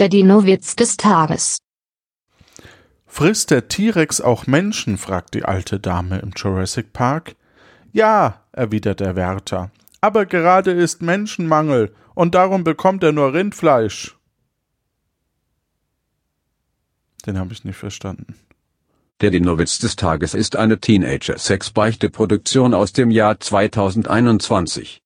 Der Dino-Witz des Tages. Frisst der T-Rex auch Menschen? fragt die alte Dame im Jurassic Park. Ja, erwidert der Wärter. Aber gerade ist Menschenmangel und darum bekommt er nur Rindfleisch. Den habe ich nicht verstanden. Der Dinowitz des Tages ist eine Teenager-Sex-Beichte-Produktion aus dem Jahr 2021.